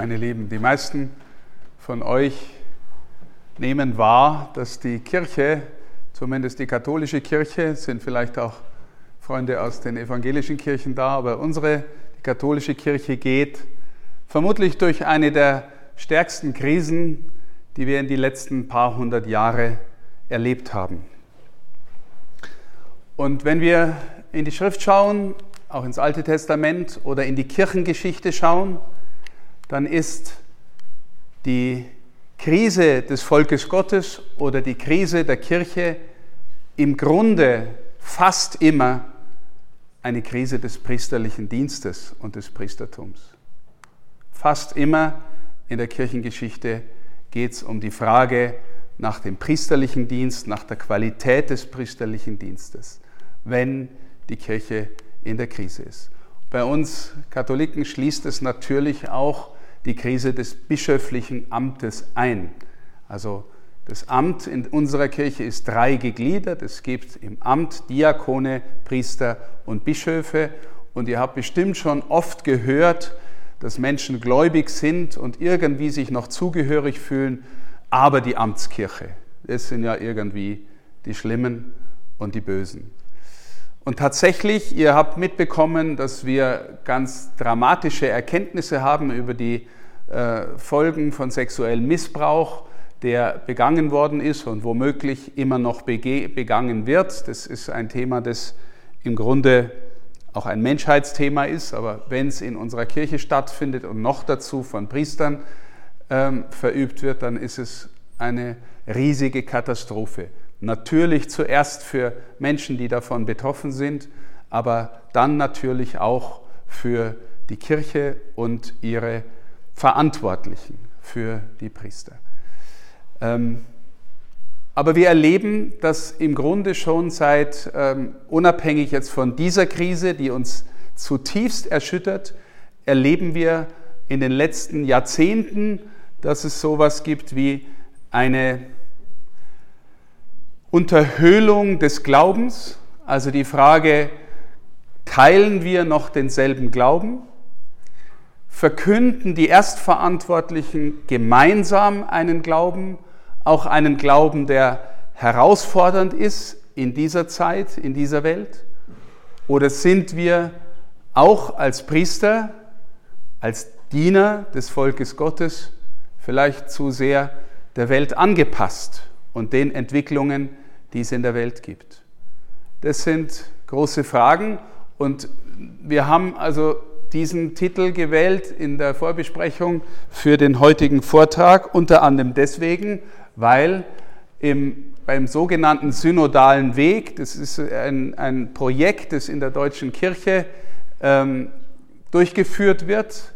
meine Lieben. Die meisten von euch nehmen wahr, dass die Kirche, zumindest die katholische Kirche, sind vielleicht auch Freunde aus den evangelischen Kirchen da, aber unsere die katholische Kirche geht vermutlich durch eine der stärksten Krisen, die wir in die letzten paar hundert Jahre erlebt haben. Und wenn wir in die Schrift schauen, auch ins Alte Testament oder in die Kirchengeschichte schauen, dann ist die Krise des Volkes Gottes oder die Krise der Kirche im Grunde fast immer eine Krise des priesterlichen Dienstes und des Priestertums. Fast immer in der Kirchengeschichte geht es um die Frage nach dem priesterlichen Dienst, nach der Qualität des priesterlichen Dienstes, wenn die Kirche in der Krise ist. Bei uns Katholiken schließt es natürlich auch die Krise des bischöflichen Amtes ein. Also das Amt in unserer Kirche ist drei gegliedert. Es gibt im Amt Diakone, Priester und Bischöfe. Und ihr habt bestimmt schon oft gehört, dass Menschen gläubig sind und irgendwie sich noch zugehörig fühlen, aber die Amtskirche, das sind ja irgendwie die Schlimmen und die Bösen. Und tatsächlich, ihr habt mitbekommen, dass wir ganz dramatische Erkenntnisse haben über die äh, Folgen von sexuellem Missbrauch, der begangen worden ist und womöglich immer noch begangen wird. Das ist ein Thema, das im Grunde auch ein Menschheitsthema ist, aber wenn es in unserer Kirche stattfindet und noch dazu von Priestern ähm, verübt wird, dann ist es eine riesige Katastrophe. Natürlich zuerst für Menschen, die davon betroffen sind, aber dann natürlich auch für die Kirche und ihre Verantwortlichen, für die Priester. Ähm, aber wir erleben, dass im Grunde schon seit, ähm, unabhängig jetzt von dieser Krise, die uns zutiefst erschüttert, erleben wir in den letzten Jahrzehnten, dass es sowas gibt wie eine Unterhöhlung des Glaubens, also die Frage, teilen wir noch denselben Glauben? Verkünden die Erstverantwortlichen gemeinsam einen Glauben, auch einen Glauben, der herausfordernd ist in dieser Zeit, in dieser Welt? Oder sind wir auch als Priester, als Diener des Volkes Gottes vielleicht zu sehr der Welt angepasst und den Entwicklungen, die es in der Welt gibt? Das sind große Fragen und wir haben also diesen Titel gewählt in der Vorbesprechung für den heutigen Vortrag, unter anderem deswegen, weil im, beim sogenannten synodalen Weg, das ist ein, ein Projekt, das in der deutschen Kirche ähm, durchgeführt wird,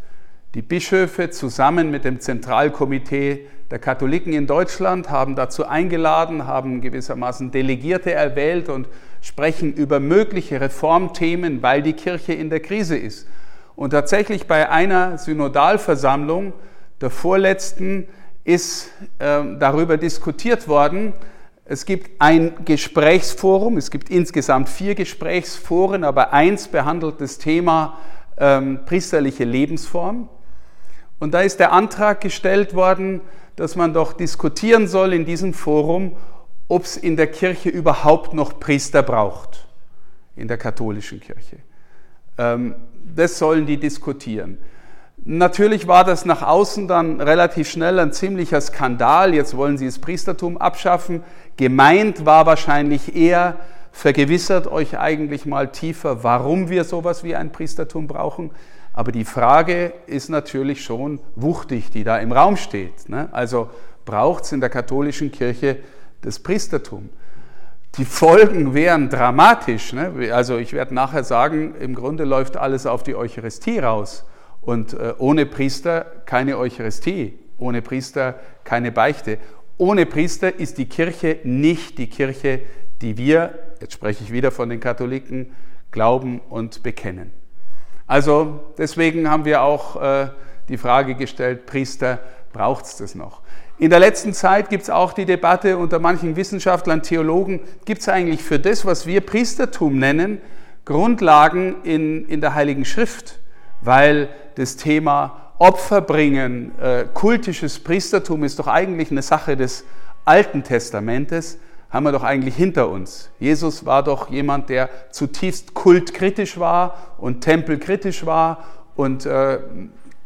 die Bischöfe zusammen mit dem Zentralkomitee der Katholiken in Deutschland haben dazu eingeladen, haben gewissermaßen Delegierte erwählt und sprechen über mögliche Reformthemen, weil die Kirche in der Krise ist. Und tatsächlich bei einer Synodalversammlung, der vorletzten, ist äh, darüber diskutiert worden. Es gibt ein Gesprächsforum, es gibt insgesamt vier Gesprächsforen, aber eins behandelt das Thema ähm, priesterliche Lebensform. Und da ist der Antrag gestellt worden, dass man doch diskutieren soll in diesem Forum, ob es in der Kirche überhaupt noch Priester braucht, in der katholischen Kirche. Ähm, das sollen die diskutieren. Natürlich war das nach außen dann relativ schnell ein ziemlicher Skandal. Jetzt wollen sie das Priestertum abschaffen. Gemeint war wahrscheinlich eher, vergewissert euch eigentlich mal tiefer, warum wir sowas wie ein Priestertum brauchen. Aber die Frage ist natürlich schon wuchtig, die da im Raum steht. Ne? Also braucht es in der katholischen Kirche das Priestertum? Die Folgen wären dramatisch. Ne? Also ich werde nachher sagen, im Grunde läuft alles auf die Eucharistie raus. Und äh, ohne Priester keine Eucharistie, ohne Priester keine Beichte. Ohne Priester ist die Kirche nicht die Kirche, die wir, jetzt spreche ich wieder von den Katholiken, glauben und bekennen. Also deswegen haben wir auch äh, die Frage gestellt, Priester, braucht es das noch? In der letzten Zeit gibt es auch die Debatte unter manchen Wissenschaftlern, Theologen, gibt es eigentlich für das, was wir Priestertum nennen, Grundlagen in, in der Heiligen Schrift, weil das Thema Opfer bringen, äh, kultisches Priestertum ist doch eigentlich eine Sache des Alten Testamentes, haben wir doch eigentlich hinter uns. Jesus war doch jemand, der zutiefst kultkritisch war und tempelkritisch war. Und äh,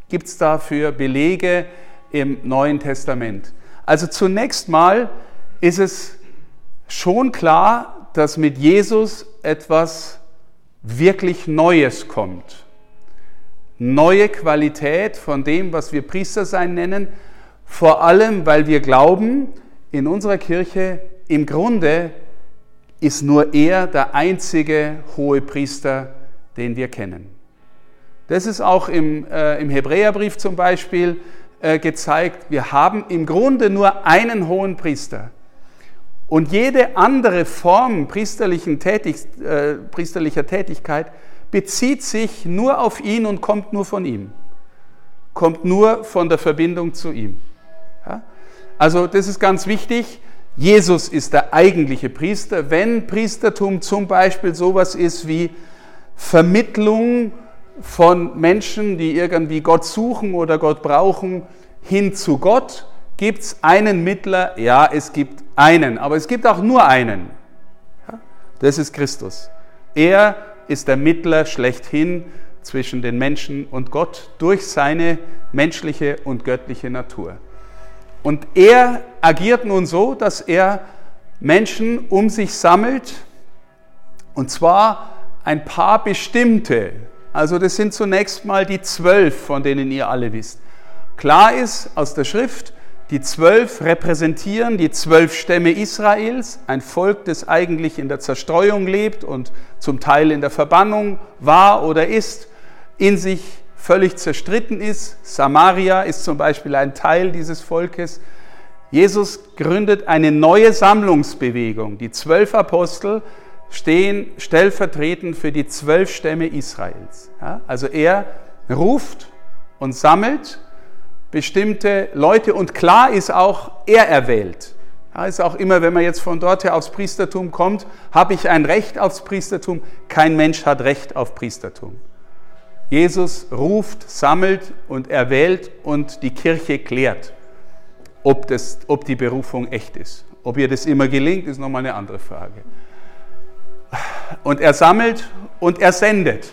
gibt es dafür Belege im Neuen Testament? Also zunächst mal ist es schon klar, dass mit Jesus etwas wirklich Neues kommt. Neue Qualität von dem, was wir Priestersein nennen, vor allem weil wir glauben, in unserer Kirche im Grunde ist nur er der einzige hohe Priester, den wir kennen. Das ist auch im, äh, im Hebräerbrief zum Beispiel äh, gezeigt. Wir haben im Grunde nur einen hohen Priester. Und jede andere Form priesterlichen Tätig, äh, priesterlicher Tätigkeit bezieht sich nur auf ihn und kommt nur von ihm. Kommt nur von der Verbindung zu ihm. Ja? Also das ist ganz wichtig. Jesus ist der eigentliche Priester. Wenn Priestertum zum Beispiel sowas ist wie Vermittlung von Menschen, die irgendwie Gott suchen oder Gott brauchen, hin zu Gott, gibt es einen Mittler? Ja, es gibt einen, aber es gibt auch nur einen. Das ist Christus. Er ist der Mittler schlechthin zwischen den Menschen und Gott durch seine menschliche und göttliche Natur. Und er agiert nun so, dass er Menschen um sich sammelt, und zwar ein paar bestimmte. Also das sind zunächst mal die zwölf, von denen ihr alle wisst. Klar ist aus der Schrift, die zwölf repräsentieren die zwölf Stämme Israels, ein Volk, das eigentlich in der Zerstreuung lebt und zum Teil in der Verbannung war oder ist, in sich völlig zerstritten ist. Samaria ist zum Beispiel ein Teil dieses Volkes. Jesus gründet eine neue Sammlungsbewegung. Die zwölf Apostel stehen stellvertretend für die zwölf Stämme Israels. Ja, also er ruft und sammelt bestimmte Leute und klar ist auch, er erwählt. Ja, ist auch immer, wenn man jetzt von dort her aufs Priestertum kommt, habe ich ein Recht aufs Priestertum? Kein Mensch hat Recht auf Priestertum. Jesus ruft, sammelt und erwählt und die Kirche klärt, ob, das, ob die Berufung echt ist. Ob ihr das immer gelingt, ist nochmal eine andere Frage. Und er sammelt und er sendet.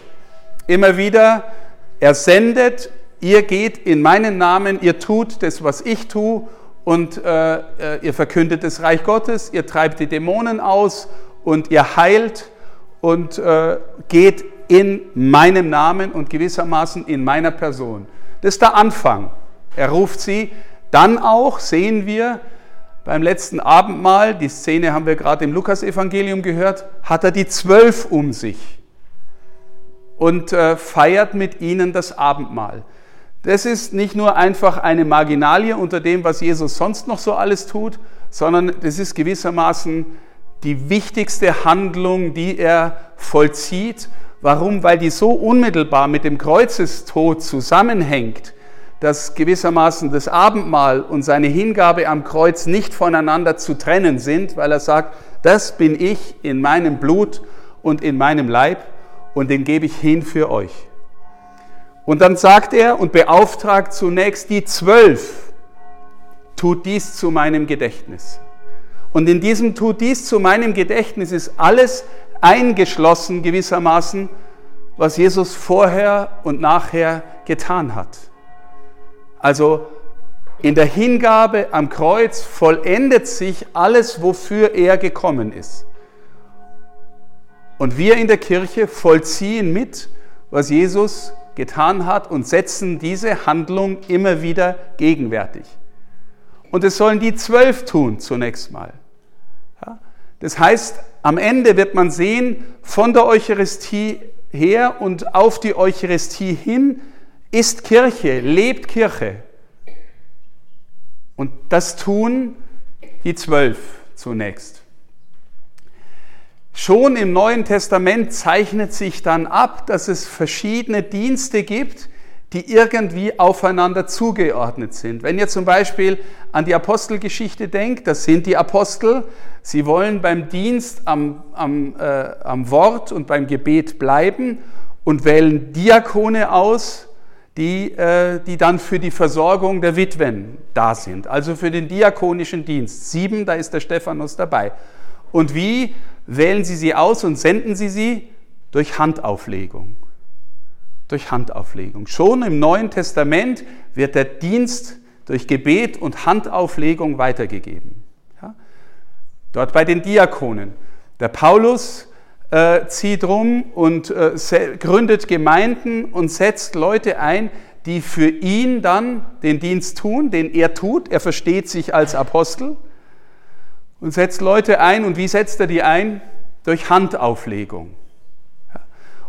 Immer wieder, er sendet ihr geht in meinen Namen, ihr tut das, was ich tue und äh, äh, ihr verkündet das Reich Gottes, ihr treibt die Dämonen aus und ihr heilt und äh, geht in meinem Namen und gewissermaßen in meiner Person. Das ist der Anfang. Er ruft sie. Dann auch sehen wir beim letzten Abendmahl, die Szene haben wir gerade im Lukasevangelium gehört, hat er die Zwölf um sich und äh, feiert mit ihnen das Abendmahl. Das ist nicht nur einfach eine Marginalie unter dem, was Jesus sonst noch so alles tut, sondern das ist gewissermaßen die wichtigste Handlung, die er vollzieht. Warum? Weil die so unmittelbar mit dem Kreuzestod zusammenhängt, dass gewissermaßen das Abendmahl und seine Hingabe am Kreuz nicht voneinander zu trennen sind, weil er sagt, das bin ich in meinem Blut und in meinem Leib und den gebe ich hin für euch. Und dann sagt er und beauftragt zunächst die zwölf, tut dies zu meinem Gedächtnis. Und in diesem tut dies zu meinem Gedächtnis ist alles eingeschlossen gewissermaßen, was Jesus vorher und nachher getan hat. Also in der Hingabe am Kreuz vollendet sich alles, wofür er gekommen ist. Und wir in der Kirche vollziehen mit, was Jesus getan hat und setzen diese Handlung immer wieder gegenwärtig. Und es sollen die zwölf tun zunächst mal. Das heißt, am Ende wird man sehen, von der Eucharistie her und auf die Eucharistie hin ist Kirche, lebt Kirche. Und das tun die zwölf zunächst. Schon im Neuen Testament zeichnet sich dann ab, dass es verschiedene Dienste gibt, die irgendwie aufeinander zugeordnet sind. Wenn ihr zum Beispiel an die Apostelgeschichte denkt, das sind die Apostel, sie wollen beim Dienst am, am, äh, am Wort und beim Gebet bleiben und wählen Diakone aus, die, äh, die dann für die Versorgung der Witwen da sind, also für den diakonischen Dienst. Sieben, da ist der Stephanus dabei. Und wie wählen Sie sie aus und senden Sie sie? Durch Handauflegung. Durch Handauflegung. Schon im Neuen Testament wird der Dienst durch Gebet und Handauflegung weitergegeben. Ja? Dort bei den Diakonen. Der Paulus äh, zieht rum und äh, gründet Gemeinden und setzt Leute ein, die für ihn dann den Dienst tun, den er tut. Er versteht sich als Apostel und setzt Leute ein. Und wie setzt er die ein? Durch Handauflegung.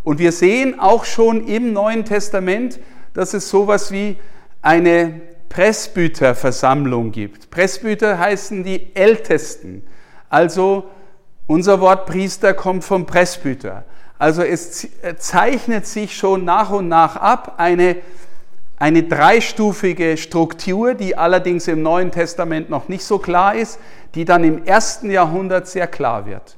Und wir sehen auch schon im Neuen Testament, dass es sowas wie eine Presbyterversammlung gibt. Presbyter heißen die Ältesten. Also unser Wort Priester kommt vom Presbyter. Also es zeichnet sich schon nach und nach ab eine, eine dreistufige Struktur, die allerdings im Neuen Testament noch nicht so klar ist, die dann im ersten Jahrhundert sehr klar wird.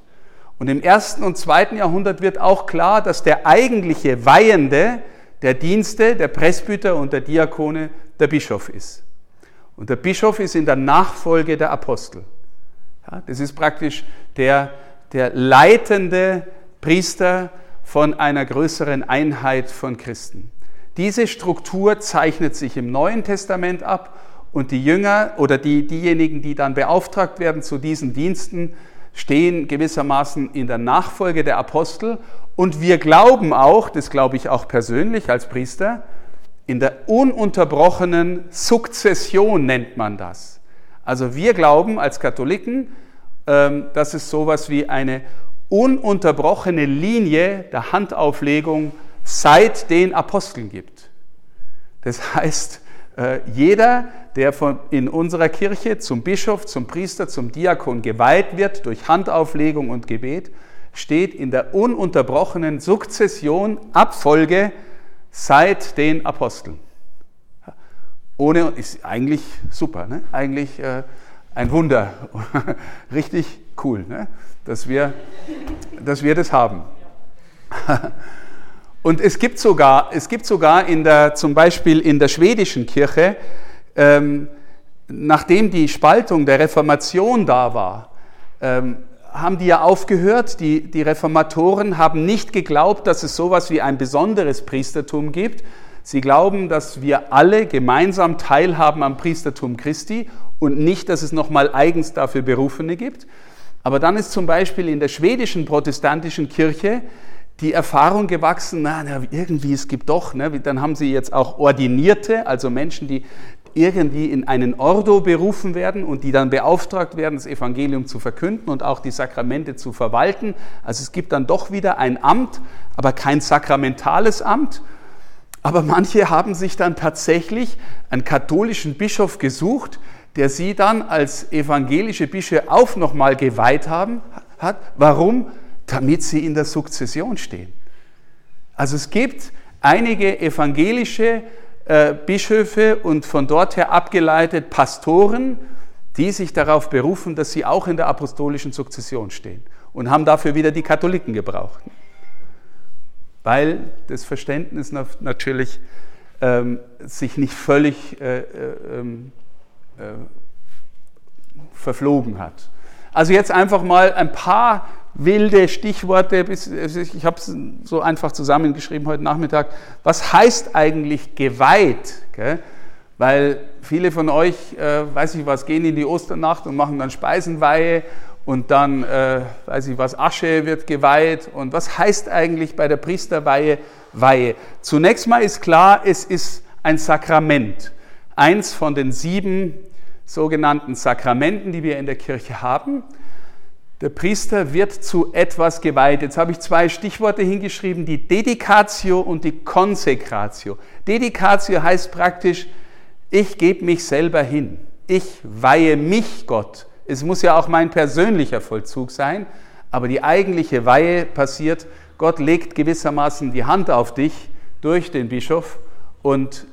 Und im ersten und zweiten Jahrhundert wird auch klar, dass der eigentliche Weihende der Dienste, der Presbyter und der Diakone der Bischof ist. Und der Bischof ist in der Nachfolge der Apostel. Ja, das ist praktisch der, der leitende Priester von einer größeren Einheit von Christen. Diese Struktur zeichnet sich im Neuen Testament ab und die Jünger oder die, diejenigen, die dann beauftragt werden zu diesen Diensten, stehen gewissermaßen in der Nachfolge der Apostel und wir glauben auch, das glaube ich auch persönlich als Priester, in der ununterbrochenen Sukzession nennt man das. Also wir glauben als Katholiken, ähm, dass es sowas wie eine ununterbrochene Linie der Handauflegung seit den Aposteln gibt. Das heißt, jeder, der von, in unserer Kirche zum Bischof, zum Priester, zum Diakon geweiht wird durch Handauflegung und Gebet, steht in der ununterbrochenen Sukzession, Abfolge seit den Aposteln. Ohne, ist eigentlich super, ne? eigentlich äh, ein Wunder, richtig cool, ne? dass, wir, dass wir das haben. Und es gibt sogar, es gibt sogar in der, zum Beispiel in der schwedischen Kirche, ähm, nachdem die Spaltung der Reformation da war, ähm, haben die ja aufgehört. Die, die Reformatoren haben nicht geglaubt, dass es sowas wie ein besonderes Priestertum gibt. Sie glauben, dass wir alle gemeinsam teilhaben am Priestertum Christi und nicht, dass es nochmal eigens dafür Berufene gibt. Aber dann ist zum Beispiel in der schwedischen protestantischen Kirche die Erfahrung gewachsen, na, na irgendwie, es gibt doch, ne, dann haben sie jetzt auch Ordinierte, also Menschen, die irgendwie in einen Ordo berufen werden und die dann beauftragt werden, das Evangelium zu verkünden und auch die Sakramente zu verwalten. Also es gibt dann doch wieder ein Amt, aber kein sakramentales Amt. Aber manche haben sich dann tatsächlich einen katholischen Bischof gesucht, der sie dann als evangelische Bischöfe auch nochmal geweiht haben, hat. Warum? Damit sie in der Sukzession stehen. Also es gibt einige evangelische äh, Bischöfe und von dort her abgeleitet Pastoren, die sich darauf berufen, dass sie auch in der apostolischen Sukzession stehen und haben dafür wieder die Katholiken gebraucht. Weil das Verständnis natürlich ähm, sich nicht völlig äh, äh, ähm, äh, verflogen hat. Also jetzt einfach mal ein paar wilde Stichworte, ich habe es so einfach zusammengeschrieben heute Nachmittag. Was heißt eigentlich geweiht? Weil viele von euch, äh, weiß ich was, gehen in die Osternacht und machen dann Speisenweihe und dann, äh, weiß ich was, Asche wird geweiht. Und was heißt eigentlich bei der Priesterweihe Weihe? Zunächst mal ist klar, es ist ein Sakrament. Eins von den sieben sogenannten Sakramenten, die wir in der Kirche haben. Der Priester wird zu etwas geweiht. Jetzt habe ich zwei Stichworte hingeschrieben, die Dedicatio und die Konsekratio. Dedicatio heißt praktisch, ich gebe mich selber hin. Ich weihe mich Gott. Es muss ja auch mein persönlicher Vollzug sein, aber die eigentliche Weihe passiert, Gott legt gewissermaßen die Hand auf dich durch den Bischof und,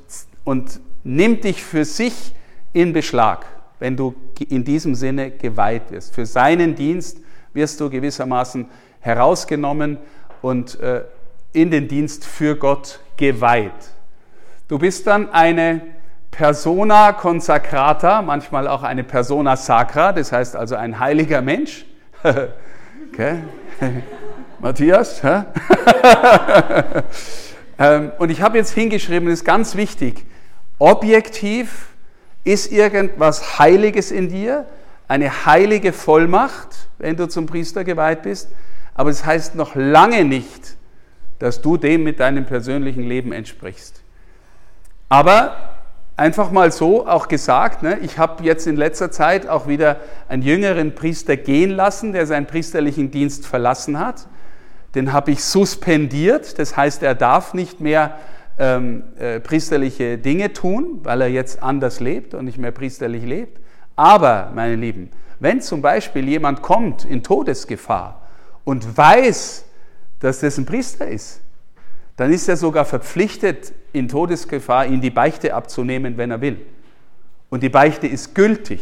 und nimmt dich für sich in Beschlag wenn du in diesem Sinne geweiht wirst. Für seinen Dienst wirst du gewissermaßen herausgenommen und äh, in den Dienst für Gott geweiht. Du bist dann eine Persona consacrata, manchmal auch eine Persona sacra, das heißt also ein heiliger Mensch. Matthias? Ähm, und ich habe jetzt hingeschrieben, das ist ganz wichtig, objektiv ist irgendwas Heiliges in dir, eine heilige Vollmacht, wenn du zum Priester geweiht bist, aber das heißt noch lange nicht, dass du dem mit deinem persönlichen Leben entsprichst. Aber einfach mal so auch gesagt, ne, ich habe jetzt in letzter Zeit auch wieder einen jüngeren Priester gehen lassen, der seinen priesterlichen Dienst verlassen hat. Den habe ich suspendiert, das heißt, er darf nicht mehr ähm, äh, priesterliche Dinge tun, weil er jetzt anders lebt und nicht mehr priesterlich lebt. Aber, meine Lieben, wenn zum Beispiel jemand kommt in Todesgefahr und weiß, dass das ein Priester ist, dann ist er sogar verpflichtet, in Todesgefahr ihn die Beichte abzunehmen, wenn er will. Und die Beichte ist gültig.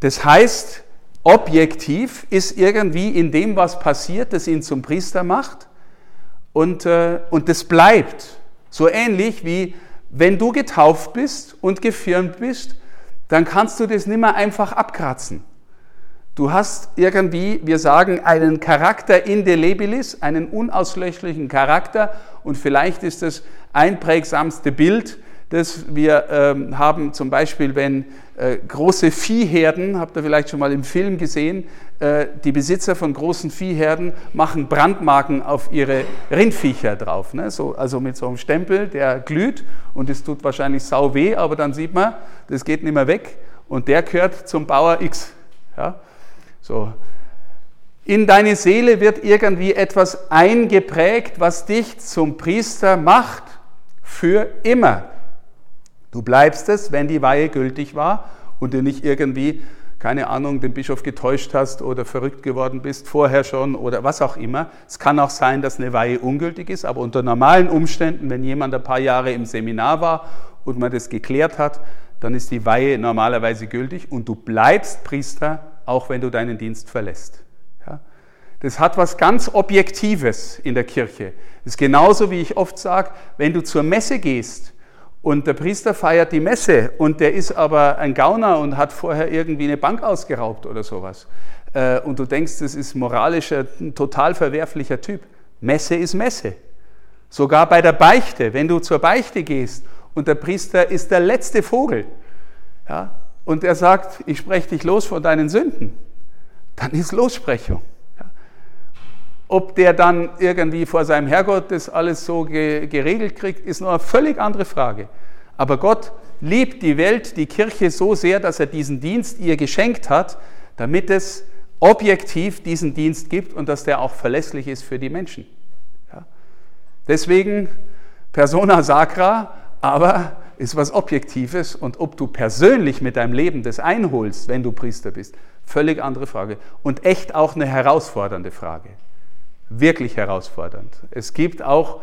Das heißt, objektiv ist irgendwie in dem, was passiert, das ihn zum Priester macht. Und, äh, und das bleibt. So ähnlich wie wenn du getauft bist und gefirmt bist, dann kannst du das nicht mehr einfach abkratzen. Du hast irgendwie, wir sagen, einen Charakter indelebilis, einen unauslöschlichen Charakter und vielleicht ist das einprägsamste Bild, das wir ähm, haben, zum Beispiel, wenn große Viehherden, habt ihr vielleicht schon mal im Film gesehen, äh, die Besitzer von großen Viehherden machen Brandmarken auf ihre Rindviecher drauf. Ne? So, also mit so einem Stempel, der glüht und es tut wahrscheinlich sau weh, aber dann sieht man, das geht nicht mehr weg und der gehört zum Bauer X. Ja? So. In deine Seele wird irgendwie etwas eingeprägt, was dich zum Priester macht für immer. Du bleibst es, wenn die Weihe gültig war und du nicht irgendwie, keine Ahnung, den Bischof getäuscht hast oder verrückt geworden bist, vorher schon oder was auch immer. Es kann auch sein, dass eine Weihe ungültig ist, aber unter normalen Umständen, wenn jemand ein paar Jahre im Seminar war und man das geklärt hat, dann ist die Weihe normalerweise gültig und du bleibst Priester auch wenn du deinen Dienst verlässt. Das hat was ganz Objektives in der Kirche. Das ist genauso, wie ich oft sage, wenn du zur Messe gehst und der Priester feiert die Messe und der ist aber ein Gauner und hat vorher irgendwie eine Bank ausgeraubt oder sowas. Äh, und du denkst, das ist moralisch ein total verwerflicher Typ. Messe ist Messe. Sogar bei der Beichte, wenn du zur Beichte gehst und der Priester ist der letzte Vogel, ja, und er sagt, ich spreche dich los von deinen Sünden, dann ist Lossprechung. Ob der dann irgendwie vor seinem Herrgott das alles so geregelt kriegt, ist noch eine völlig andere Frage. Aber Gott liebt die Welt, die Kirche so sehr, dass er diesen Dienst ihr geschenkt hat, damit es objektiv diesen Dienst gibt und dass der auch verlässlich ist für die Menschen. Ja. Deswegen persona sacra, aber ist was Objektives und ob du persönlich mit deinem Leben das einholst, wenn du Priester bist, völlig andere Frage. Und echt auch eine herausfordernde Frage. Wirklich herausfordernd. Es gibt auch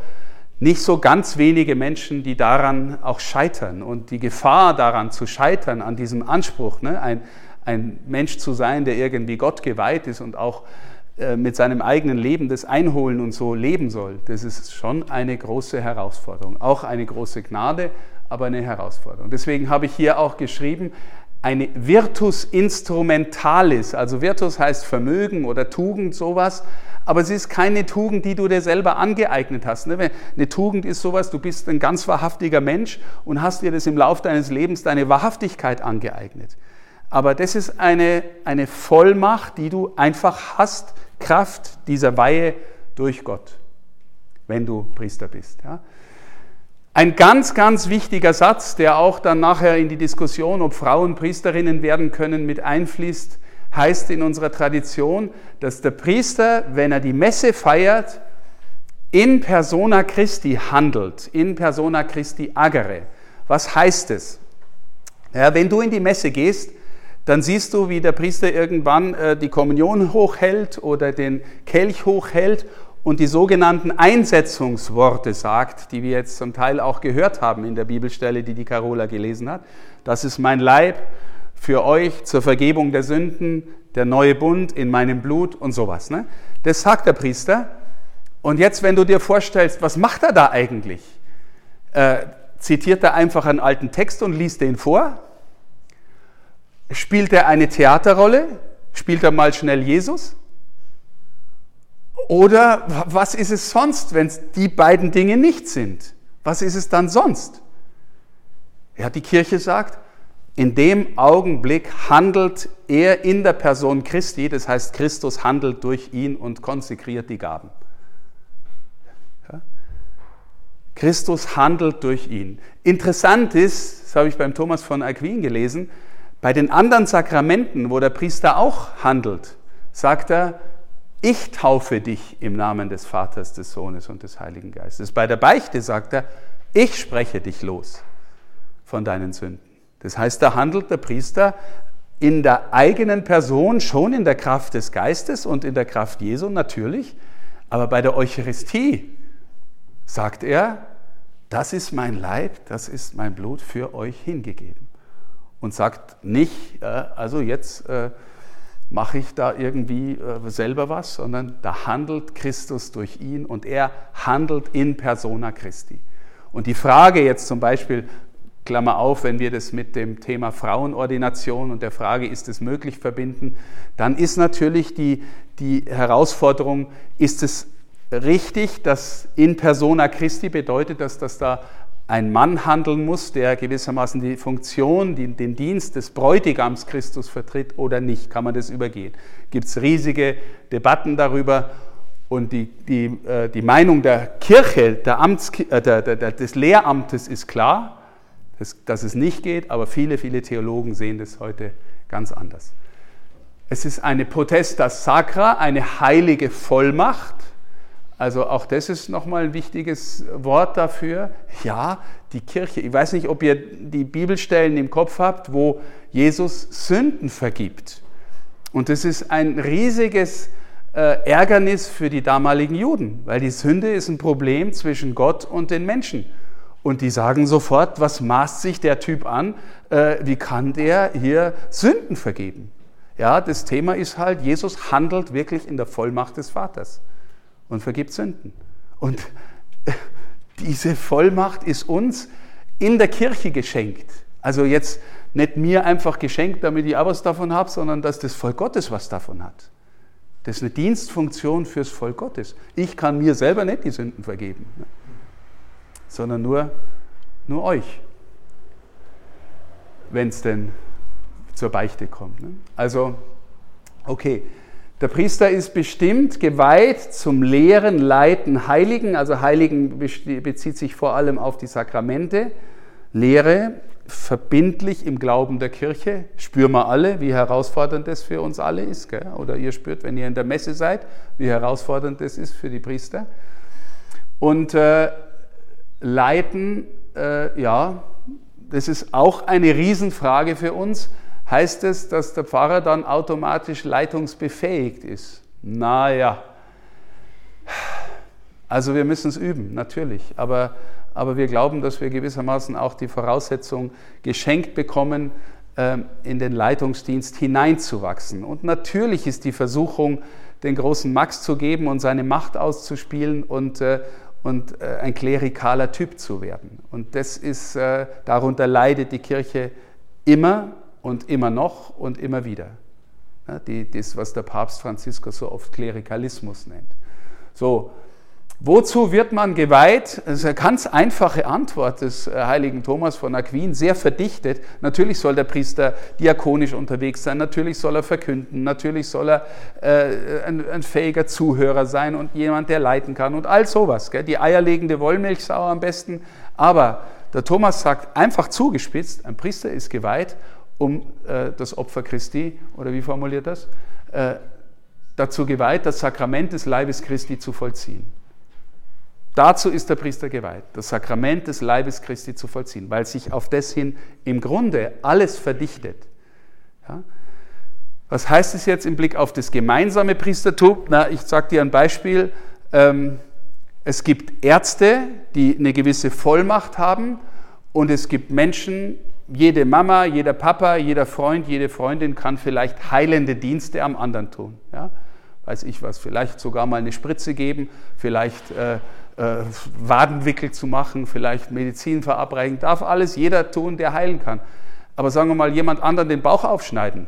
nicht so ganz wenige Menschen, die daran auch scheitern. Und die Gefahr daran zu scheitern, an diesem Anspruch, ne, ein, ein Mensch zu sein, der irgendwie Gott geweiht ist und auch äh, mit seinem eigenen Leben das einholen und so leben soll, das ist schon eine große Herausforderung. Auch eine große Gnade, aber eine Herausforderung. Deswegen habe ich hier auch geschrieben, eine Virtus instrumentalis, also Virtus heißt Vermögen oder Tugend, sowas, aber es ist keine Tugend, die du dir selber angeeignet hast. Ne? Eine Tugend ist sowas, du bist ein ganz wahrhaftiger Mensch und hast dir das im Laufe deines Lebens deine Wahrhaftigkeit angeeignet. Aber das ist eine, eine Vollmacht, die du einfach hast, Kraft dieser Weihe durch Gott, wenn du Priester bist. Ja? Ein ganz, ganz wichtiger Satz, der auch dann nachher in die Diskussion, ob Frauen Priesterinnen werden können, mit einfließt, heißt in unserer Tradition, dass der Priester, wenn er die Messe feiert, in persona Christi handelt, in persona Christi agere. Was heißt es? Ja, wenn du in die Messe gehst, dann siehst du, wie der Priester irgendwann äh, die Kommunion hochhält oder den Kelch hochhält und die sogenannten Einsetzungsworte sagt, die wir jetzt zum Teil auch gehört haben in der Bibelstelle, die die Carola gelesen hat. Das ist mein Leib für euch zur Vergebung der Sünden, der neue Bund in meinem Blut und sowas. Ne? Das sagt der Priester. Und jetzt, wenn du dir vorstellst, was macht er da eigentlich? Äh, zitiert er einfach einen alten Text und liest den vor? Spielt er eine Theaterrolle? Spielt er mal schnell Jesus? Oder was ist es sonst, wenn es die beiden Dinge nicht sind? Was ist es dann sonst? Ja, die Kirche sagt, in dem Augenblick handelt er in der Person Christi, das heißt, Christus handelt durch ihn und konsekriert die Gaben. Ja? Christus handelt durch ihn. Interessant ist, das habe ich beim Thomas von Aquin gelesen, bei den anderen Sakramenten, wo der Priester auch handelt, sagt er, ich taufe dich im Namen des Vaters, des Sohnes und des Heiligen Geistes. Bei der Beichte sagt er, ich spreche dich los von deinen Sünden. Das heißt, da handelt der Priester in der eigenen Person, schon in der Kraft des Geistes und in der Kraft Jesu natürlich, aber bei der Eucharistie sagt er, das ist mein Leib, das ist mein Blut für euch hingegeben. Und sagt nicht, äh, also jetzt äh, mache ich da irgendwie äh, selber was, sondern da handelt Christus durch ihn und er handelt in persona Christi. Und die Frage jetzt zum Beispiel, Klammer auf, wenn wir das mit dem Thema Frauenordination und der Frage, ist es möglich, verbinden, dann ist natürlich die, die Herausforderung, ist es richtig, dass in persona Christi bedeutet, dass das da ein Mann handeln muss, der gewissermaßen die Funktion, die, den Dienst des Bräutigams Christus vertritt oder nicht? Kann man das übergehen? Gibt es riesige Debatten darüber und die, die, äh, die Meinung der Kirche, der Amts, äh, der, der, des Lehramtes ist klar, dass, dass es nicht geht, aber viele, viele Theologen sehen das heute ganz anders. Es ist eine Potesta Sacra, eine heilige Vollmacht, also auch das ist nochmal ein wichtiges Wort dafür. Ja, die Kirche. Ich weiß nicht, ob ihr die Bibelstellen im Kopf habt, wo Jesus Sünden vergibt. Und das ist ein riesiges äh, Ärgernis für die damaligen Juden, weil die Sünde ist ein Problem zwischen Gott und den Menschen. Und die sagen sofort, was maßt sich der Typ an? Äh, wie kann der hier Sünden vergeben? Ja, das Thema ist halt, Jesus handelt wirklich in der Vollmacht des Vaters und vergibt Sünden. Und diese Vollmacht ist uns in der Kirche geschenkt. Also jetzt nicht mir einfach geschenkt, damit ich auch was davon habe, sondern dass das Volk Gottes was davon hat. Das ist eine Dienstfunktion fürs Volk Gottes. Ich kann mir selber nicht die Sünden vergeben, ne? sondern nur, nur euch, wenn es denn zur Beichte kommt. Ne? Also, okay, der Priester ist bestimmt geweiht zum Lehren, Leiten, Heiligen. Also Heiligen bezieht sich vor allem auf die Sakramente. Lehre, verbindlich im Glauben der Kirche. Spüren wir alle, wie herausfordernd das für uns alle ist. Gell? Oder ihr spürt, wenn ihr in der Messe seid, wie herausfordernd das ist für die Priester. Und äh, Leiten, äh, ja, das ist auch eine Riesenfrage für uns heißt es, dass der Pfarrer dann automatisch leitungsbefähigt ist? Naja, also wir müssen es üben, natürlich, aber, aber wir glauben, dass wir gewissermaßen auch die Voraussetzung geschenkt bekommen, ähm, in den Leitungsdienst hineinzuwachsen. Und natürlich ist die Versuchung, den großen Max zu geben und seine Macht auszuspielen und, äh, und äh, ein klerikaler Typ zu werden. Und das ist, äh, darunter leidet die Kirche immer und immer noch und immer wieder. Ja, die, das, was der Papst Franziskus so oft Klerikalismus nennt. So, wozu wird man geweiht? Das ist eine ganz einfache Antwort des äh, heiligen Thomas von Aquin, sehr verdichtet. Natürlich soll der Priester diakonisch unterwegs sein, natürlich soll er verkünden, natürlich soll er äh, ein, ein, fähiger Zuhörer sein und jemand, der leiten kann und all sowas. Gell? Die eierlegende Wollmilchsau am besten. Aber der Thomas sagt einfach zugespitzt, ein Priester ist geweiht um äh, das Opfer Christi, oder wie formuliert das, äh, dazu geweiht, das Sakrament des Leibes Christi zu vollziehen. Dazu ist der Priester geweiht, das Sakrament des Leibes Christi zu vollziehen, weil sich auf das hin im Grunde alles verdichtet. Ja? Was heißt es jetzt im Blick auf das gemeinsame Priestertum? Na, ich sage dir ein Beispiel. Ähm, es gibt Ärzte, die eine gewisse Vollmacht haben und es gibt Menschen, jede Mama, jeder Papa, jeder Freund, jede Freundin kann vielleicht heilende Dienste am anderen tun. Ja? Weiß ich was, vielleicht sogar mal eine Spritze geben, vielleicht äh, äh, Wadenwickel zu machen, vielleicht Medizin verabreichen, darf alles jeder tun, der heilen kann. Aber sagen wir mal, jemand anderen den Bauch aufschneiden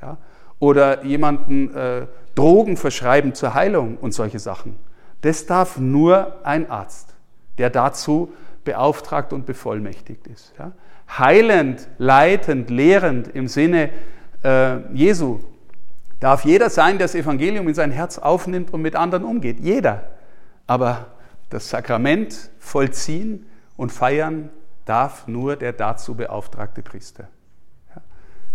ja? oder jemanden äh, Drogen verschreiben zur Heilung und solche Sachen. Das darf nur ein Arzt, der dazu beauftragt und bevollmächtigt ist. Ja? Heilend, leitend, lehrend im Sinne äh, Jesu darf jeder sein, der das Evangelium in sein Herz aufnimmt und mit anderen umgeht. Jeder. Aber das Sakrament vollziehen und feiern darf nur der dazu beauftragte Priester.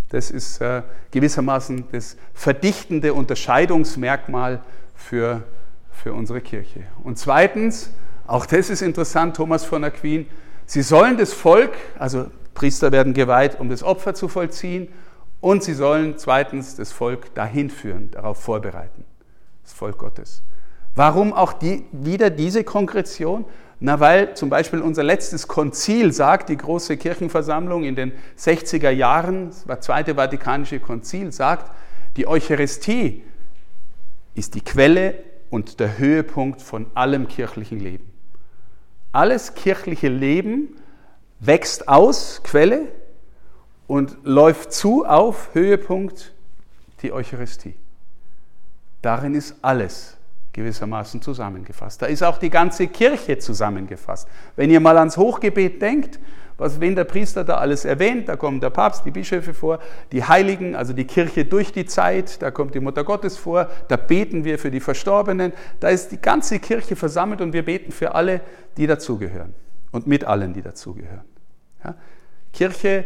Das ist äh, gewissermaßen das verdichtende Unterscheidungsmerkmal für, für unsere Kirche. Und zweitens, auch das ist interessant, Thomas von Aquin, sie sollen das Volk, also Priester werden geweiht, um das Opfer zu vollziehen, und sie sollen zweitens das Volk dahin führen, darauf vorbereiten, das Volk Gottes. Warum auch die, wieder diese Konkretion? Na, weil zum Beispiel unser letztes Konzil sagt, die große Kirchenversammlung in den 60er Jahren, das Zweite Vatikanische Konzil, sagt, die Eucharistie ist die Quelle und der Höhepunkt von allem kirchlichen Leben. Alles kirchliche Leben wächst aus, Quelle, und läuft zu auf Höhepunkt die Eucharistie. Darin ist alles gewissermaßen zusammengefasst. Da ist auch die ganze Kirche zusammengefasst. Wenn ihr mal ans Hochgebet denkt, was, wenn der Priester da alles erwähnt, da kommt der Papst, die Bischöfe vor, die Heiligen, also die Kirche durch die Zeit, da kommt die Mutter Gottes vor, da beten wir für die Verstorbenen, da ist die ganze Kirche versammelt und wir beten für alle, die dazugehören und mit allen, die dazugehören. Ja? Kirche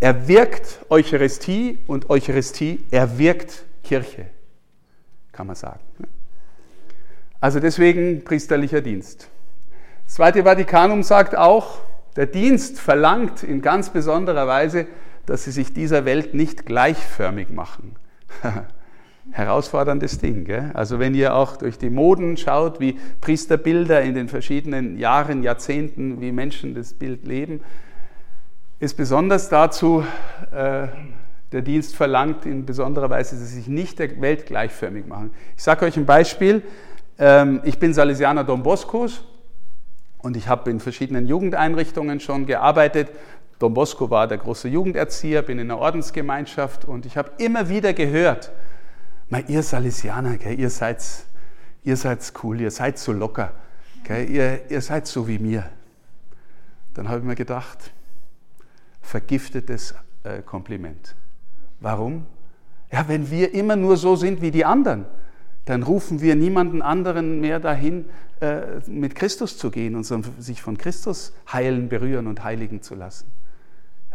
erwirkt Eucharistie und Eucharistie erwirkt Kirche, kann man sagen. Also deswegen priesterlicher Dienst. Das Zweite Vatikanum sagt auch, der Dienst verlangt in ganz besonderer Weise, dass sie sich dieser Welt nicht gleichförmig machen. Herausforderndes Ding. Gell? Also wenn ihr auch durch die Moden schaut, wie Priesterbilder in den verschiedenen Jahren, Jahrzehnten, wie Menschen das Bild leben, ist besonders dazu äh, der Dienst verlangt in besonderer Weise, dass sie sich nicht der Welt gleichförmig machen. Ich sage euch ein Beispiel. Ähm, ich bin Salesianer Don Boscos und ich habe in verschiedenen Jugendeinrichtungen schon gearbeitet. Don Bosco war der große Jugenderzieher, bin in einer Ordensgemeinschaft und ich habe immer wieder gehört, ihr Salesianer, gell, ihr seid ihr seid cool, ihr seid so locker, gell, ihr, ihr seid so wie mir. Dann habe ich mir gedacht, vergiftetes äh, Kompliment. Warum? Ja, wenn wir immer nur so sind wie die anderen, dann rufen wir niemanden anderen mehr dahin, äh, mit Christus zu gehen und sich von Christus heilen, berühren und heiligen zu lassen.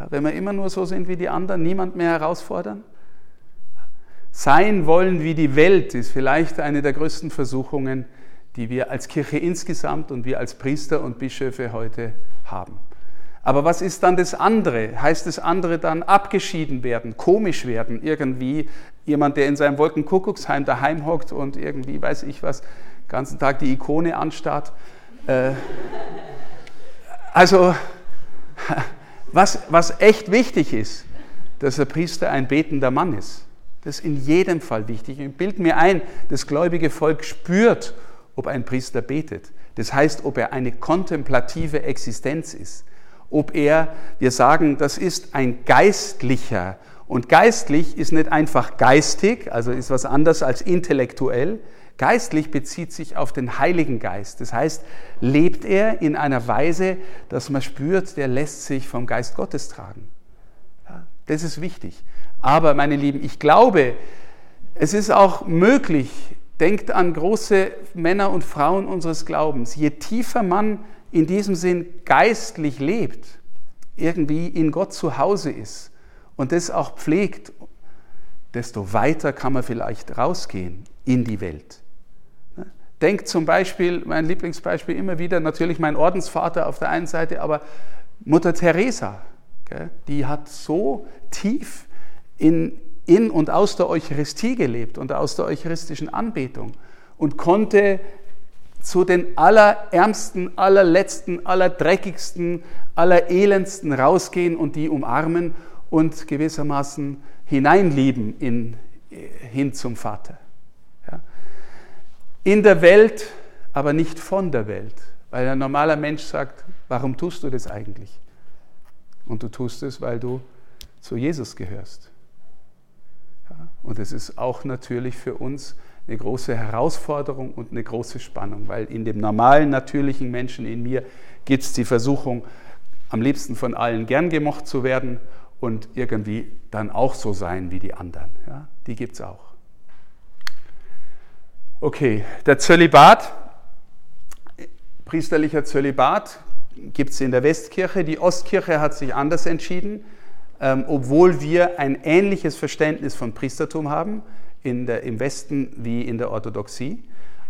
Wenn wir immer nur so sind wie die anderen, niemand mehr herausfordern? Sein wollen wie die Welt ist vielleicht eine der größten Versuchungen, die wir als Kirche insgesamt und wir als Priester und Bischöfe heute haben. Aber was ist dann das andere? Heißt das andere dann abgeschieden werden, komisch werden, irgendwie jemand, der in seinem Wolkenkuckucksheim daheim hockt und irgendwie, weiß ich was, den ganzen Tag die Ikone anstarrt? Äh, also, was, was echt wichtig ist, dass der Priester ein betender Mann ist. Das ist in jedem Fall wichtig. Ich bilde mir ein, das gläubige Volk spürt, ob ein Priester betet. Das heißt, ob er eine kontemplative Existenz ist ob er, wir sagen, das ist ein Geistlicher. Und geistlich ist nicht einfach geistig, also ist was anderes als intellektuell. Geistlich bezieht sich auf den Heiligen Geist. Das heißt, lebt er in einer Weise, dass man spürt, der lässt sich vom Geist Gottes tragen. Das ist wichtig. Aber, meine Lieben, ich glaube, es ist auch möglich, denkt an große Männer und Frauen unseres Glaubens, je tiefer man in diesem Sinn geistlich lebt, irgendwie in Gott zu Hause ist und das auch pflegt, desto weiter kann man vielleicht rausgehen in die Welt. Ne? Denkt zum Beispiel, mein Lieblingsbeispiel immer wieder, natürlich mein Ordensvater auf der einen Seite, aber Mutter Teresa, die hat so tief in, in und aus der Eucharistie gelebt und aus der eucharistischen Anbetung und konnte zu den allerärmsten, allerletzten, allerdreckigsten, allerelendsten rausgehen und die umarmen und gewissermaßen hineinlieben in, hin zum Vater. Ja. In der Welt aber nicht von der Welt. Weil ein normaler Mensch sagt, warum tust du das eigentlich? Und du tust es, weil du zu Jesus gehörst. Ja, und es ist auch natürlich für uns eine große Herausforderung und eine große Spannung, weil in dem normalen, natürlichen Menschen in mir gibt es die Versuchung, am liebsten von allen gern gemocht zu werden und irgendwie dann auch so sein wie die anderen. Ja, die gibt es auch. Okay, der Zölibat, priesterlicher Zölibat, gibt es in der Westkirche. Die Ostkirche hat sich anders entschieden, ähm, obwohl wir ein ähnliches Verständnis von Priestertum haben der, im Westen wie in der Orthodoxie.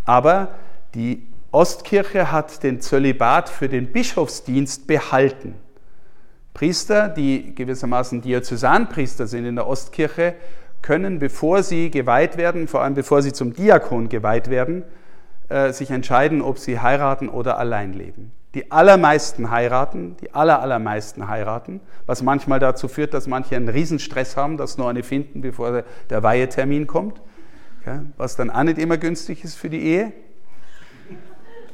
Aber die Ostkirche hat den Zölibat für den Bischofsdienst behalten. Priester, die gewissermaßen Diözesanpriester sind in der Ostkirche, können, bevor sie geweiht werden, vor allem bevor sie zum Diakon geweiht werden, äh, sich entscheiden, ob sie heiraten oder allein leben. Die allermeisten heiraten, die aller, allermeisten heiraten, was manchmal dazu führt, dass manche einen Riesenstress haben, dass nur eine finden, bevor der Weihetermin kommt, ja, was dann auch nicht immer günstig ist für die Ehe.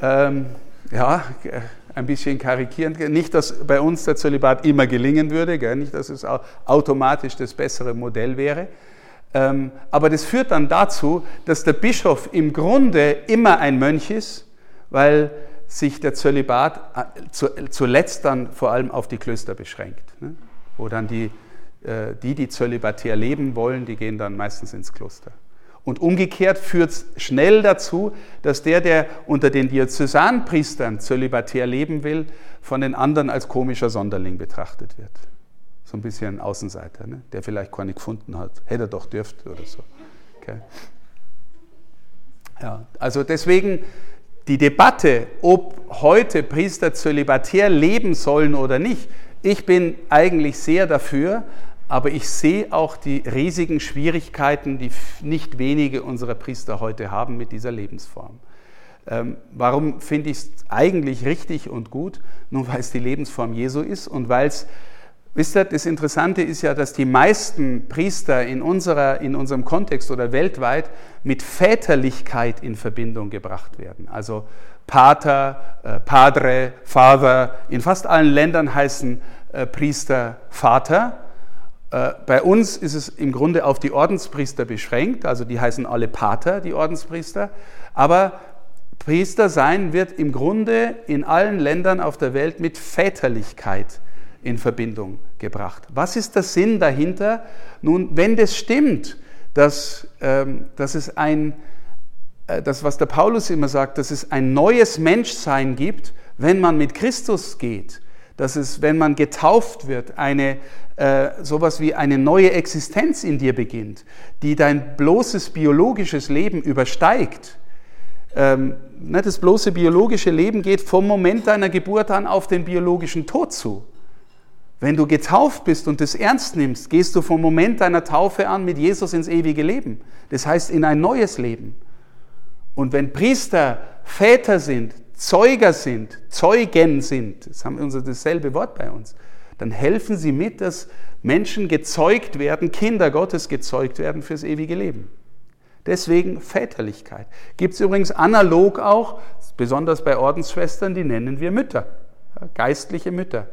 Ähm, ja, ein bisschen karikierend. Nicht, dass bei uns der Zölibat immer gelingen würde, gell? nicht, dass es automatisch das bessere Modell wäre. Ähm, aber das führt dann dazu, dass der Bischof im Grunde immer ein Mönch ist, weil sich der Zölibat äh, zuletzt dann vor allem auf die Klöster beschränkt. Ne? Wo dann die, äh, die, die zölibatär leben wollen, die gehen dann meistens ins Kloster. Und umgekehrt führt es schnell dazu, dass der, der unter den Diözesanpriestern zölibatär leben will, von den anderen als komischer Sonderling betrachtet wird. So ein bisschen ein Außenseiter, ne? der vielleicht keine gefunden hat. Hätte er doch dürft oder so. Okay. Ja, also deswegen die Debatte, ob heute Priester zölibatär leben sollen oder nicht, ich bin eigentlich sehr dafür, aber ich sehe auch die riesigen Schwierigkeiten, die nicht wenige unserer Priester heute haben mit dieser Lebensform. Ähm, warum finde ich es eigentlich richtig und gut? Nur weil es die Lebensform Jesu ist und weil es Wisst ihr, das Interessante ist ja, dass die meisten Priester in, unserer, in unserem Kontext oder weltweit mit Väterlichkeit in Verbindung gebracht werden. Also Pater, äh, Padre, Vater. In fast allen Ländern heißen äh, Priester Vater. Äh, bei uns ist es im Grunde auf die Ordenspriester beschränkt, also die heißen alle Pater, die Ordenspriester. Aber Priester sein wird im Grunde in allen Ländern auf der Welt mit Väterlichkeit in Verbindung gebracht. Was ist der Sinn dahinter? Nun, wenn das stimmt, dass, ähm, dass es ein, äh, das, was der Paulus immer sagt, dass es ein neues Menschsein gibt, wenn man mit Christus geht, dass es, wenn man getauft wird, eine, äh, sowas wie eine neue Existenz in dir beginnt, die dein bloßes biologisches Leben übersteigt. Ähm, ne, das bloße biologische Leben geht vom Moment deiner Geburt an auf den biologischen Tod zu. Wenn du getauft bist und das ernst nimmst, gehst du vom Moment deiner Taufe an mit Jesus ins ewige Leben. Das heißt in ein neues Leben. Und wenn Priester Väter sind, Zeuger sind, Zeugen sind, das haben wir dasselbe Wort bei uns, dann helfen sie mit, dass Menschen gezeugt werden, Kinder Gottes gezeugt werden fürs ewige Leben. Deswegen Väterlichkeit. Gibt es übrigens analog auch, besonders bei Ordensschwestern, die nennen wir Mütter, geistliche Mütter.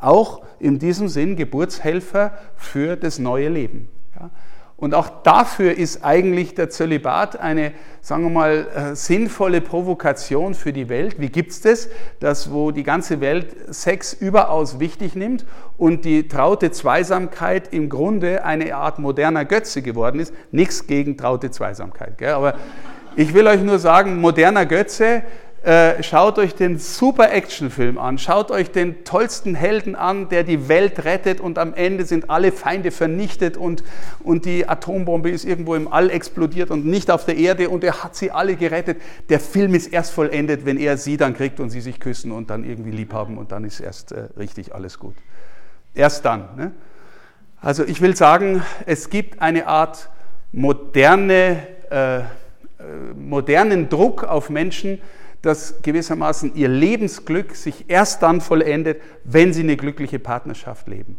Auch in diesem Sinn Geburtshelfer für das neue Leben. Ja. Und auch dafür ist eigentlich der Zölibat eine, sagen wir mal, äh, sinnvolle Provokation für die Welt. Wie gibt es das, dass wo die ganze Welt Sex überaus wichtig nimmt und die traute Zweisamkeit im Grunde eine Art moderner Götze geworden ist? Nichts gegen traute Zweisamkeit. Gell? Aber ich will euch nur sagen, moderner Götze äh, schaut euch den super Actionfilm an, schaut euch den tollsten Helden an, der die Welt rettet und am Ende sind alle Feinde vernichtet und, und die Atombombe ist irgendwo im All explodiert und nicht auf der Erde und er hat sie alle gerettet. Der Film ist erst vollendet, wenn er sie dann kriegt und sie sich küssen und dann irgendwie lieb haben und dann ist erst äh, richtig alles gut. Erst dann. Ne? Also ich will sagen, es gibt eine Art moderne, äh, äh modernen Druck auf Menschen, dass gewissermaßen ihr Lebensglück sich erst dann vollendet, wenn sie eine glückliche Partnerschaft leben.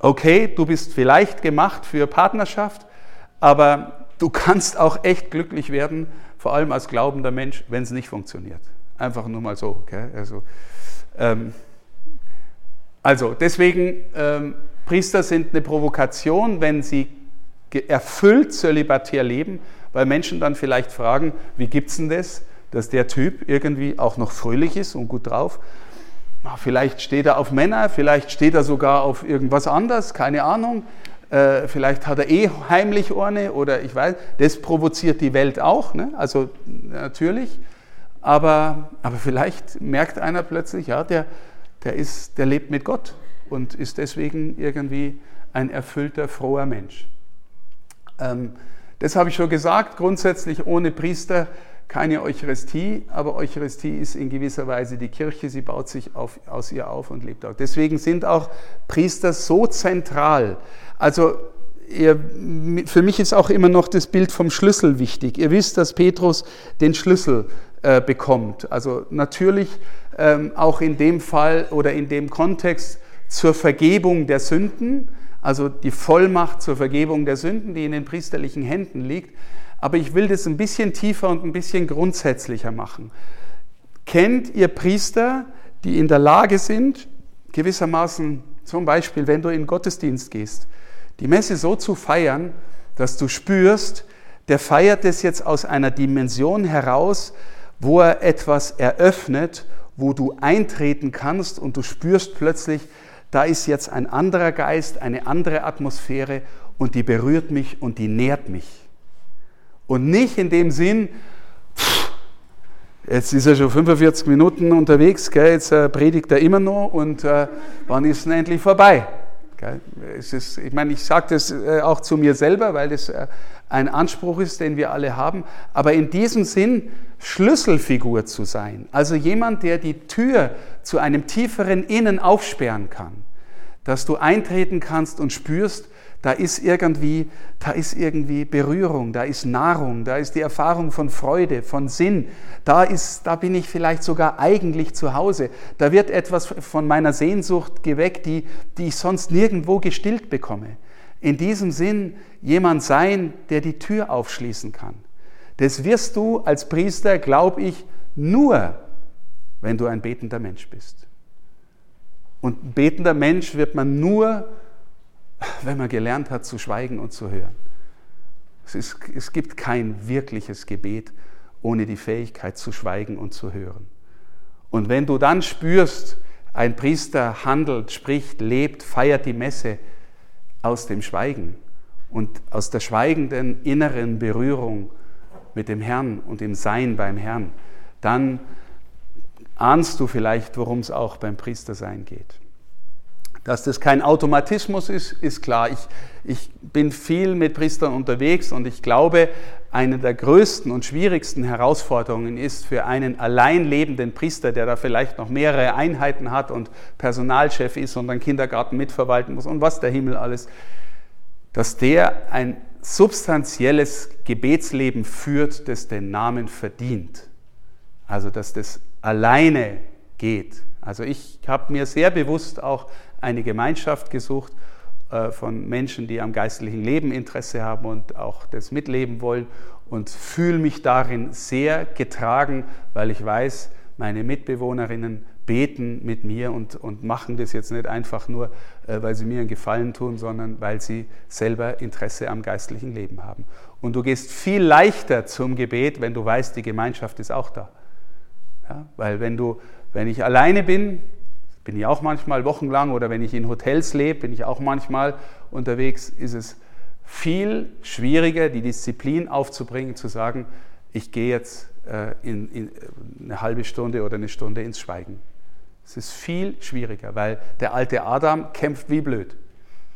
Okay, du bist vielleicht gemacht für Partnerschaft, aber du kannst auch echt glücklich werden vor allem als glaubender Mensch, wenn es nicht funktioniert. Einfach nur mal so. Okay? Also, ähm, also, deswegen, ähm, Priester sind eine Provokation, wenn sie erfüllt zölibatär leben, weil Menschen dann vielleicht fragen, wie gibt es denn das, dass der Typ irgendwie auch noch fröhlich ist und gut drauf. Vielleicht steht er auf Männer, vielleicht steht er sogar auf irgendwas anderes, keine Ahnung. Äh, vielleicht hat er eh heimlich Orne oder ich weiß, das provoziert die Welt auch, ne? also natürlich. Aber, aber vielleicht merkt einer plötzlich, ja, der, der, ist, der lebt mit Gott und ist deswegen irgendwie ein erfüllter, froher Mensch. Ähm, das habe ich schon gesagt, grundsätzlich ohne Priester keine Eucharistie, aber Eucharistie ist in gewisser Weise die Kirche, sie baut sich auf, aus ihr auf und lebt auch. Deswegen sind auch Priester so zentral. Also ihr, für mich ist auch immer noch das Bild vom Schlüssel wichtig. Ihr wisst, dass Petrus den Schlüssel äh, bekommt. Also natürlich ähm, auch in dem Fall oder in dem Kontext zur Vergebung der Sünden, also die Vollmacht zur Vergebung der Sünden, die in den priesterlichen Händen liegt. Aber ich will das ein bisschen tiefer und ein bisschen grundsätzlicher machen. Kennt ihr Priester, die in der Lage sind, gewissermaßen, zum Beispiel, wenn du in den Gottesdienst gehst, die Messe so zu feiern, dass du spürst, der feiert es jetzt aus einer Dimension heraus, wo er etwas eröffnet, wo du eintreten kannst und du spürst plötzlich, da ist jetzt ein anderer Geist, eine andere Atmosphäre und die berührt mich und die nährt mich. Und nicht in dem Sinn, jetzt ist er schon 45 Minuten unterwegs, gell, jetzt äh, predigt er immer noch und äh, wann ist es endlich vorbei? Es ist, ich meine, ich sage das äh, auch zu mir selber, weil das äh, ein Anspruch ist, den wir alle haben, aber in diesem Sinn Schlüsselfigur zu sein, also jemand, der die Tür zu einem tieferen Innen aufsperren kann, dass du eintreten kannst und spürst, da ist irgendwie, da ist irgendwie Berührung, da ist Nahrung, da ist die Erfahrung von Freude, von Sinn. Da ist, da bin ich vielleicht sogar eigentlich zu Hause. Da wird etwas von meiner Sehnsucht geweckt, die, die ich sonst nirgendwo gestillt bekomme. In diesem Sinn jemand sein, der die Tür aufschließen kann. Das wirst du als Priester, glaube ich, nur, wenn du ein betender Mensch bist. Und ein betender Mensch wird man nur, wenn man gelernt hat zu schweigen und zu hören. Es, ist, es gibt kein wirkliches Gebet ohne die Fähigkeit zu schweigen und zu hören. Und wenn du dann spürst, ein Priester handelt, spricht, lebt, feiert die Messe aus dem Schweigen und aus der schweigenden inneren Berührung mit dem Herrn und dem Sein beim Herrn, dann ahnst du vielleicht, worum es auch beim Priestersein geht. Dass das kein Automatismus ist, ist klar. Ich, ich bin viel mit Priestern unterwegs und ich glaube, eine der größten und schwierigsten Herausforderungen ist für einen allein lebenden Priester, der da vielleicht noch mehrere Einheiten hat und Personalchef ist und einen Kindergarten mitverwalten muss und was der Himmel alles, dass der ein substanzielles Gebetsleben führt, das den Namen verdient. Also dass das alleine geht. Also ich habe mir sehr bewusst auch eine Gemeinschaft gesucht äh, von Menschen, die am geistlichen Leben Interesse haben und auch das mitleben wollen und fühle mich darin sehr getragen, weil ich weiß, meine Mitbewohnerinnen beten mit mir und, und machen das jetzt nicht einfach nur, äh, weil sie mir einen Gefallen tun, sondern weil sie selber Interesse am geistlichen Leben haben. Und du gehst viel leichter zum Gebet, wenn du weißt, die Gemeinschaft ist auch da. Ja, weil wenn du, wenn ich alleine bin, bin ich auch manchmal wochenlang oder wenn ich in Hotels lebe, bin ich auch manchmal unterwegs, ist es viel schwieriger, die Disziplin aufzubringen, zu sagen, ich gehe jetzt äh, in, in eine halbe Stunde oder eine Stunde ins Schweigen. Es ist viel schwieriger, weil der alte Adam kämpft wie blöd.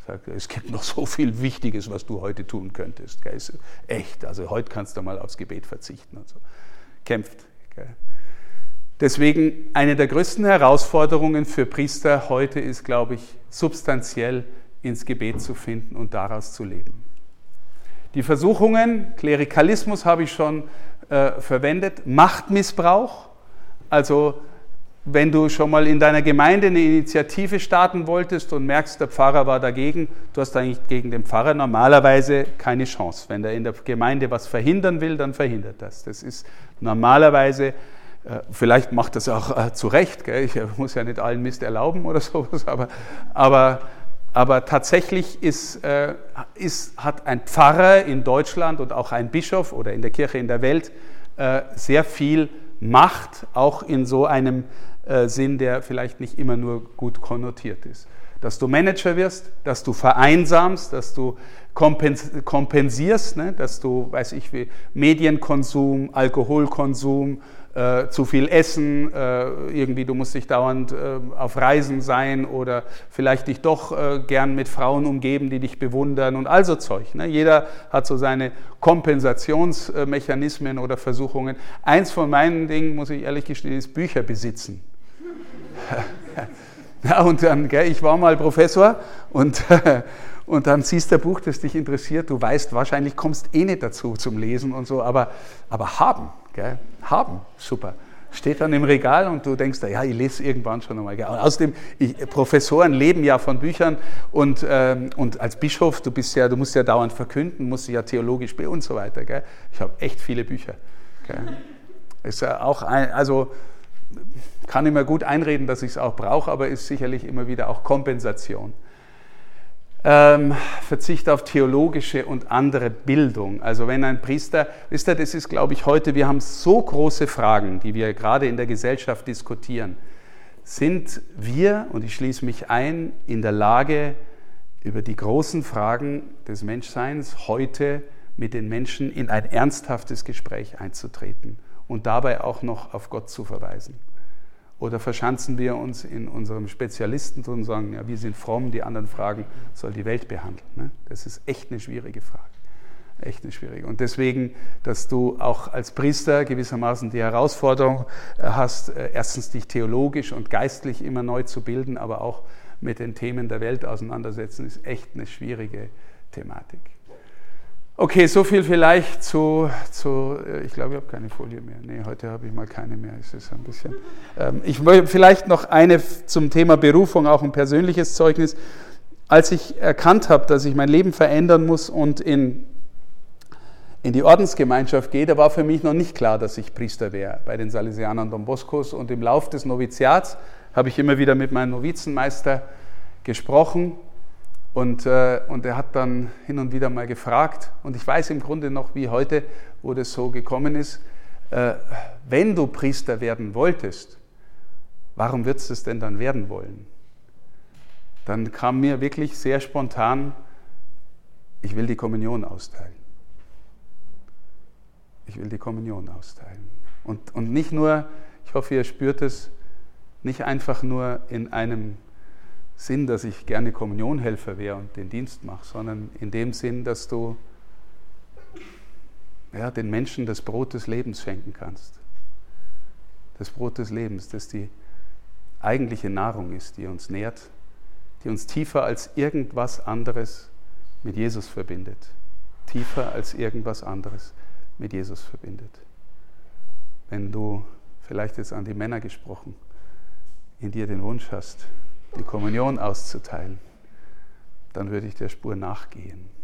Sagt, es gibt noch so viel Wichtiges, was du heute tun könntest. Gell? echt, also heute kannst du mal aufs Gebet verzichten und so. Kämpft. Gell? Deswegen eine der größten Herausforderungen für Priester heute ist, glaube ich, substanziell ins Gebet zu finden und daraus zu leben. Die Versuchungen, Klerikalismus habe ich schon äh, verwendet, Machtmissbrauch, also wenn du schon mal in deiner Gemeinde eine Initiative starten wolltest und merkst, der Pfarrer war dagegen, du hast eigentlich gegen den Pfarrer normalerweise keine Chance. Wenn er in der Gemeinde was verhindern will, dann verhindert das. Das ist normalerweise, vielleicht macht das auch äh, zu Recht, gell? ich muss ja nicht allen Mist erlauben oder sowas, aber, aber, aber tatsächlich ist, äh, ist, hat ein Pfarrer in Deutschland und auch ein Bischof oder in der Kirche in der Welt sehr viel Macht, auch in so einem äh, Sinn, der vielleicht nicht immer nur gut konnotiert ist. Dass du Manager wirst, dass du vereinsamst, dass du kompensierst, ne? dass du, weiß ich wie, Medienkonsum, Alkoholkonsum, äh, zu viel Essen, äh, irgendwie du musst dich dauernd äh, auf Reisen sein oder vielleicht dich doch äh, gern mit Frauen umgeben, die dich bewundern und all so Zeug. Ne? Jeder hat so seine Kompensationsmechanismen oder Versuchungen. Eins von meinen Dingen, muss ich ehrlich gestehen, ist Bücher besitzen. ja, und dann, gell, ich war mal Professor und, und dann siehst du ein Buch, das dich interessiert. Du weißt, wahrscheinlich kommst eh nicht dazu zum Lesen und so, aber, aber haben, gell, haben, super. Steht dann im Regal und du denkst, ja, ich lese irgendwann schon einmal. Und außerdem, ich, Professoren leben ja von Büchern und, ähm, und als Bischof, du, bist ja, du musst ja dauernd verkünden, musst ja theologisch und so weiter. Gell. Ich habe echt viele Bücher. Gell. Ist ja auch ein, also kann ich mir gut einreden, dass ich es auch brauche, aber ist sicherlich immer wieder auch Kompensation. Ähm, Verzicht auf theologische und andere Bildung. Also wenn ein Priester, wisst ihr, das ist, glaube ich, heute, wir haben so große Fragen, die wir gerade in der Gesellschaft diskutieren. Sind wir, und ich schließe mich ein, in der Lage, über die großen Fragen des Menschseins heute mit den Menschen in ein ernsthaftes Gespräch einzutreten und dabei auch noch auf Gott zu verweisen? Oder verschanzen wir uns in unserem Spezialisten und sagen, ja, wir sind fromm, die anderen Fragen soll die Welt behandeln. Ne? Das ist echt eine schwierige Frage. Echt eine schwierige. Und deswegen, dass du auch als Priester gewissermaßen die Herausforderung äh, hast, äh, erstens dich theologisch und geistlich immer neu zu bilden, aber auch mit den Themen der Welt auseinandersetzen, ist echt eine schwierige Thematik. Okay, so viel vielleicht zu, zu äh, ich glaube, ich habe keine Folie mehr. Nee, heute habe ich mal keine mehr. Es ist ein bisschen. Ähm, ich will vielleicht noch eine zum Thema Berufung, auch ein persönliches Zeugnis. Als ich erkannt habe, dass ich mein Leben verändern muss und in, in die Ordensgemeinschaft gehe, da war für mich noch nicht klar, dass ich Priester wäre bei den Salesianern Don Boscos. Und im Lauf des Noviziats habe ich immer wieder mit meinem Novizenmeister gesprochen und, äh, und er hat dann hin und wieder mal gefragt, und ich weiß im Grunde noch wie heute, wo das so gekommen ist, äh, wenn du Priester werden wolltest, warum würdest du es denn dann werden wollen? Dann kam mir wirklich sehr spontan, ich will die Kommunion austeilen. Ich will die Kommunion austeilen. Und, und nicht nur, ich hoffe, ihr spürt es, nicht einfach nur in einem Sinn, dass ich gerne Kommunionhelfer wäre und den Dienst mache, sondern in dem Sinn, dass du ja, den Menschen das Brot des Lebens schenken kannst. Das Brot des Lebens, das die eigentliche Nahrung ist, die uns nährt, die uns tiefer als irgendwas anderes mit Jesus verbindet. Tiefer als irgendwas anderes mit Jesus verbindet. Wenn du vielleicht jetzt an die Männer gesprochen, in dir den Wunsch hast, die Kommunion auszuteilen, dann würde ich der Spur nachgehen.